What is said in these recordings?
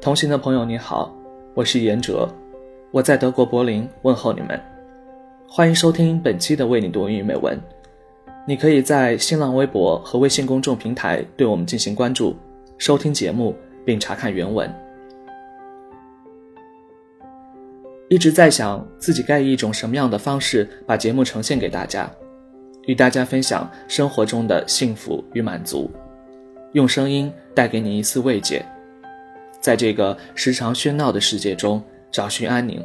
同行的朋友你好，我是严哲，我在德国柏林问候你们，欢迎收听本期的为你读英语美文。你可以在新浪微博和微信公众平台对我们进行关注，收听节目并查看原文。一直在想自己该以一种什么样的方式把节目呈现给大家，与大家分享生活中的幸福与满足，用声音带给你一丝慰藉，在这个时常喧闹的世界中找寻安宁。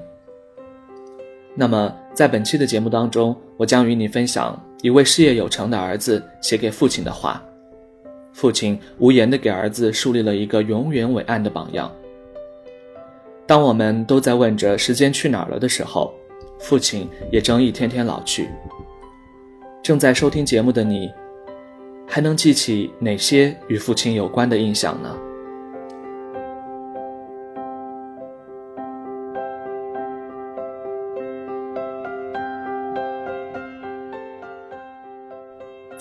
那么，在本期的节目当中，我将与你分享一位事业有成的儿子写给父亲的话，父亲无言地给儿子树立了一个永远伟岸的榜样。当我们都在问着时间去哪儿了的时候，父亲也正一天天老去。正在收听节目的你，还能记起哪些与父亲有关的印象呢？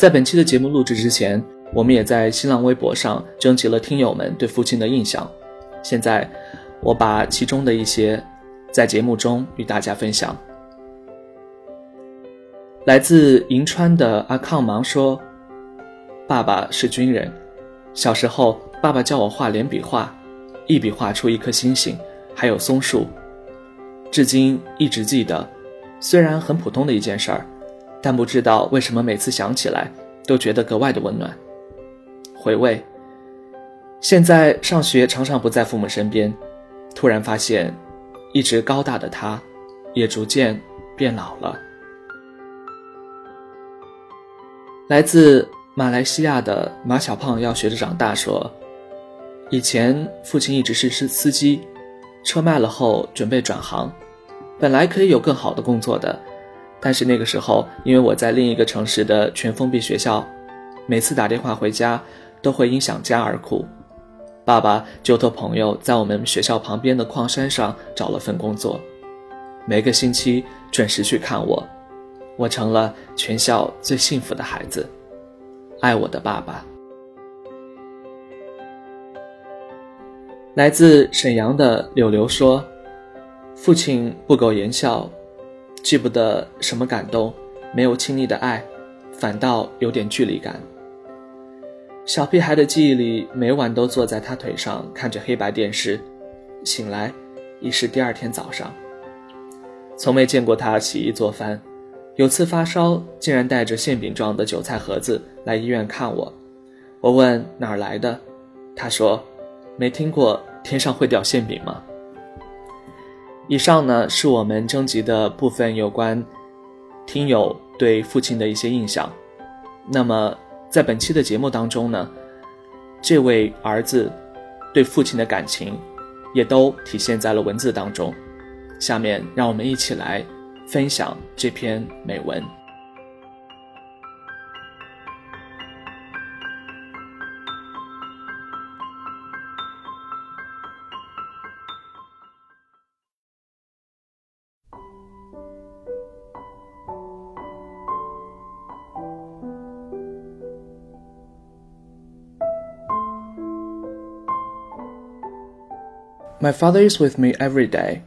在本期的节目录制之前，我们也在新浪微博上征集了听友们对父亲的印象。现在。我把其中的一些在节目中与大家分享。来自银川的阿康芒说：“爸爸是军人，小时候爸爸教我画连笔画，一笔画出一颗星星，还有松树，至今一直记得。虽然很普通的一件事儿，但不知道为什么每次想起来都觉得格外的温暖。回味，现在上学常常不在父母身边。”突然发现，一直高大的他，也逐渐变老了。来自马来西亚的马小胖要学着长大说：“以前父亲一直是司司机，车卖了后准备转行，本来可以有更好的工作的，但是那个时候因为我在另一个城市的全封闭学校，每次打电话回家都会因想家而哭。”爸爸就托朋友在我们学校旁边的矿山上找了份工作，每个星期准时去看我，我成了全校最幸福的孩子，爱我的爸爸。来自沈阳的柳柳说：“父亲不苟言笑，记不得什么感动，没有亲密的爱，反倒有点距离感。”小屁孩的记忆里，每晚都坐在他腿上看着黑白电视，醒来已是第二天早上。从没见过他洗衣做饭，有次发烧，竟然带着馅饼状的韭菜盒子来医院看我。我问哪儿来的，他说：“没听过天上会掉馅饼吗？”以上呢是我们征集的部分有关听友对父亲的一些印象。那么。在本期的节目当中呢，这位儿子对父亲的感情也都体现在了文字当中。下面让我们一起来分享这篇美文。My father is with me every day.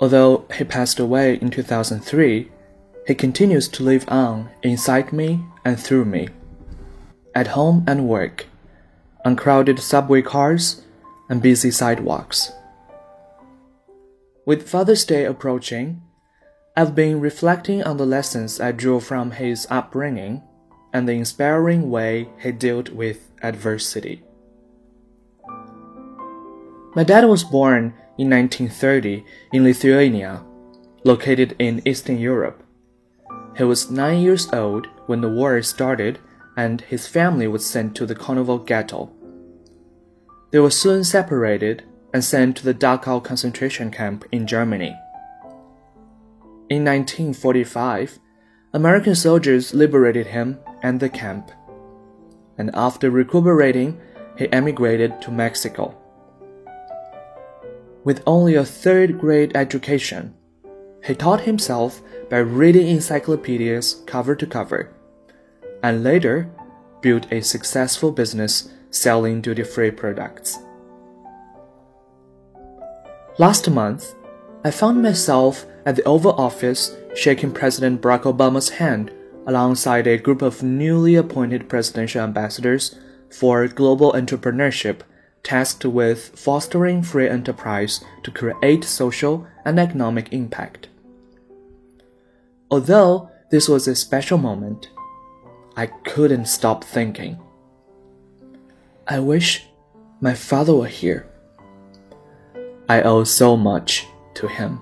Although he passed away in 2003, he continues to live on inside me and through me, at home and work, on crowded subway cars and busy sidewalks. With Father's Day approaching, I've been reflecting on the lessons I drew from his upbringing and the inspiring way he dealt with adversity. My dad was born in 1930 in Lithuania, located in Eastern Europe. He was nine years old when the war started and his family was sent to the Kovno ghetto. They were soon separated and sent to the Dachau concentration camp in Germany. In 1945, American soldiers liberated him and the camp. And after recuperating, he emigrated to Mexico. With only a third grade education, he taught himself by reading encyclopedias cover to cover, and later built a successful business selling duty free products. Last month, I found myself at the Oval Office shaking President Barack Obama's hand alongside a group of newly appointed presidential ambassadors for global entrepreneurship tasked with fostering free enterprise to create social and economic impact. Although this was a special moment, I couldn't stop thinking. I wish my father were here. I owe so much to him.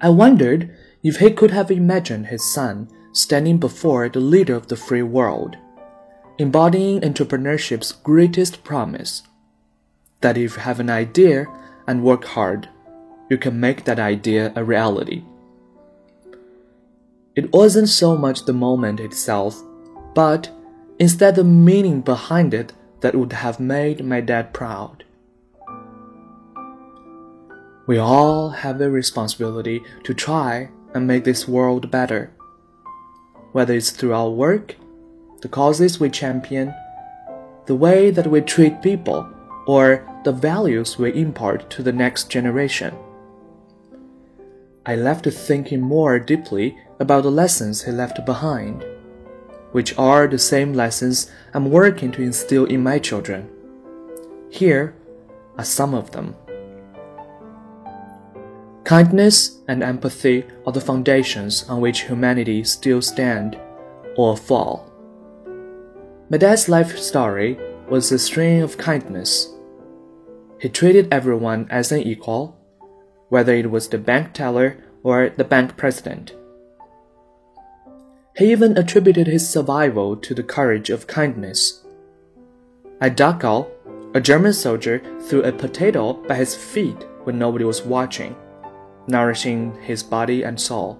I wondered if he could have imagined his son standing before the leader of the free world, embodying entrepreneurship's greatest promise that if you have an idea and work hard, you can make that idea a reality. It wasn't so much the moment itself, but instead the meaning behind it that would have made my dad proud. We all have a responsibility to try and make this world better. Whether it's through our work, the causes we champion, the way that we treat people, or the values we impart to the next generation. I left thinking more deeply about the lessons he left behind, which are the same lessons I'm working to instill in my children. Here are some of them. Kindness and empathy are the foundations on which humanity still stand or fall. My dad's life story was a string of kindness. He treated everyone as an equal, whether it was the bank teller or the bank president. He even attributed his survival to the courage of kindness. At Dachau, a German soldier threw a potato by his feet when nobody was watching nourishing his body and soul.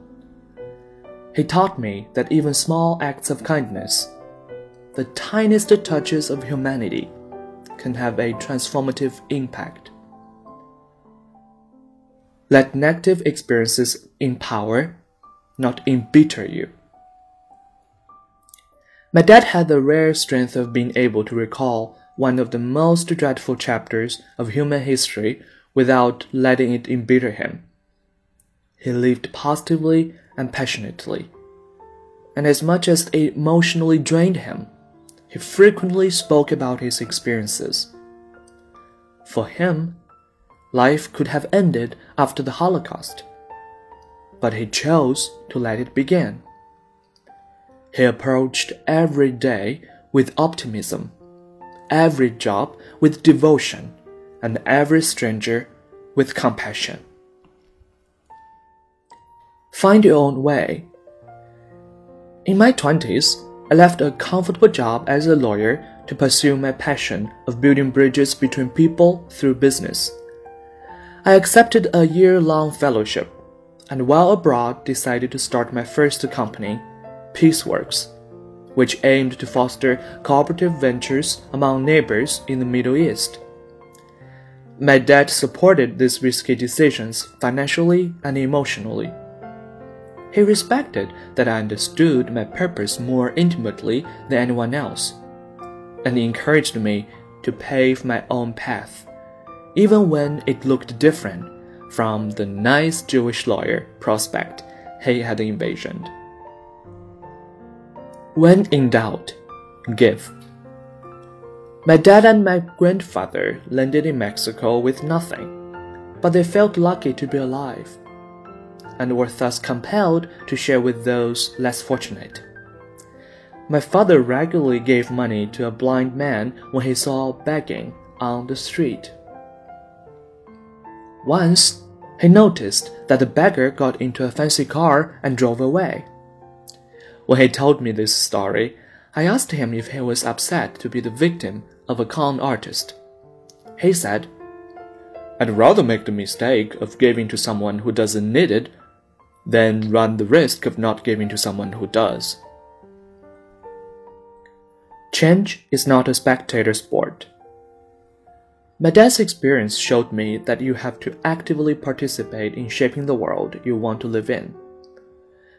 He taught me that even small acts of kindness, the tiniest touches of humanity, can have a transformative impact. Let negative experiences empower, not embitter you. My dad had the rare strength of being able to recall one of the most dreadful chapters of human history without letting it embitter him. He lived positively and passionately. And as much as it emotionally drained him, he frequently spoke about his experiences. For him, life could have ended after the Holocaust, but he chose to let it begin. He approached every day with optimism, every job with devotion, and every stranger with compassion. Find your own way. In my 20s, I left a comfortable job as a lawyer to pursue my passion of building bridges between people through business. I accepted a year long fellowship and while abroad decided to start my first company, Peaceworks, which aimed to foster cooperative ventures among neighbors in the Middle East. My dad supported these risky decisions financially and emotionally. He respected that I understood my purpose more intimately than anyone else, and he encouraged me to pave my own path, even when it looked different from the nice Jewish lawyer prospect he had envisioned. When in doubt, give. My dad and my grandfather landed in Mexico with nothing, but they felt lucky to be alive and were thus compelled to share with those less fortunate. My father regularly gave money to a blind man when he saw begging on the street. Once, he noticed that the beggar got into a fancy car and drove away. When he told me this story, I asked him if he was upset to be the victim of a con artist. He said, I'd rather make the mistake of giving to someone who doesn't need it then run the risk of not giving to someone who does. Change is not a spectator sport. My dad's experience showed me that you have to actively participate in shaping the world you want to live in.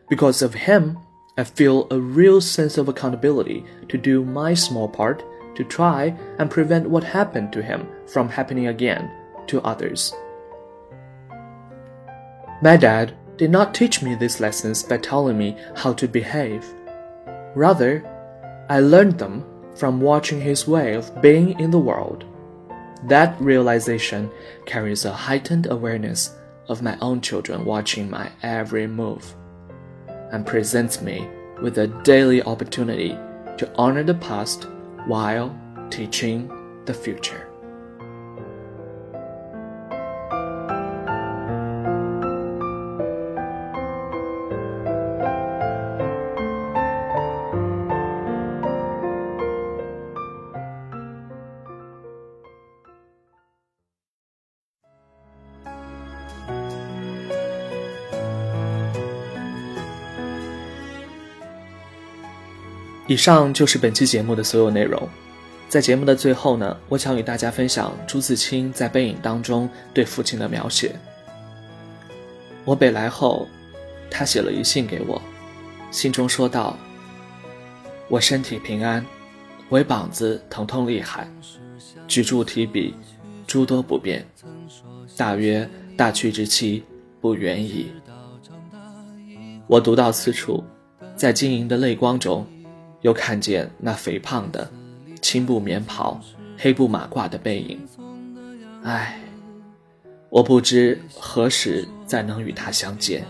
Because of him, I feel a real sense of accountability to do my small part to try and prevent what happened to him from happening again to others. My dad did not teach me these lessons by telling me how to behave. Rather, I learned them from watching his way of being in the world. That realization carries a heightened awareness of my own children watching my every move and presents me with a daily opportunity to honor the past while teaching the future. 以上就是本期节目的所有内容。在节目的最后呢，我想与大家分享朱自清在《背影》当中对父亲的描写。我北来后，他写了一信给我，信中说道：“我身体平安，唯膀子疼痛厉害，举箸提笔诸多不便，大约大去之期不远矣。”我读到此处，在晶莹的泪光中。又看见那肥胖的青布棉袍、黑布马褂的背影，唉，我不知何时再能与他相见。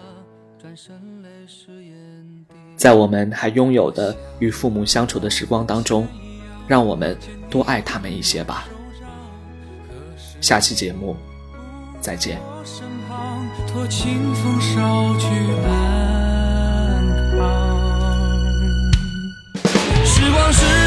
在我们还拥有的与父母相处的时光当中，让我们多爱他们一些吧。下期节目再见。是。